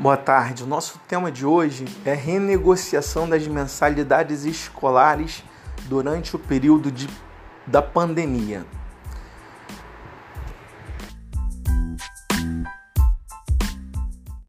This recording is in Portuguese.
Boa tarde. O nosso tema de hoje é renegociação das mensalidades escolares durante o período de, da pandemia.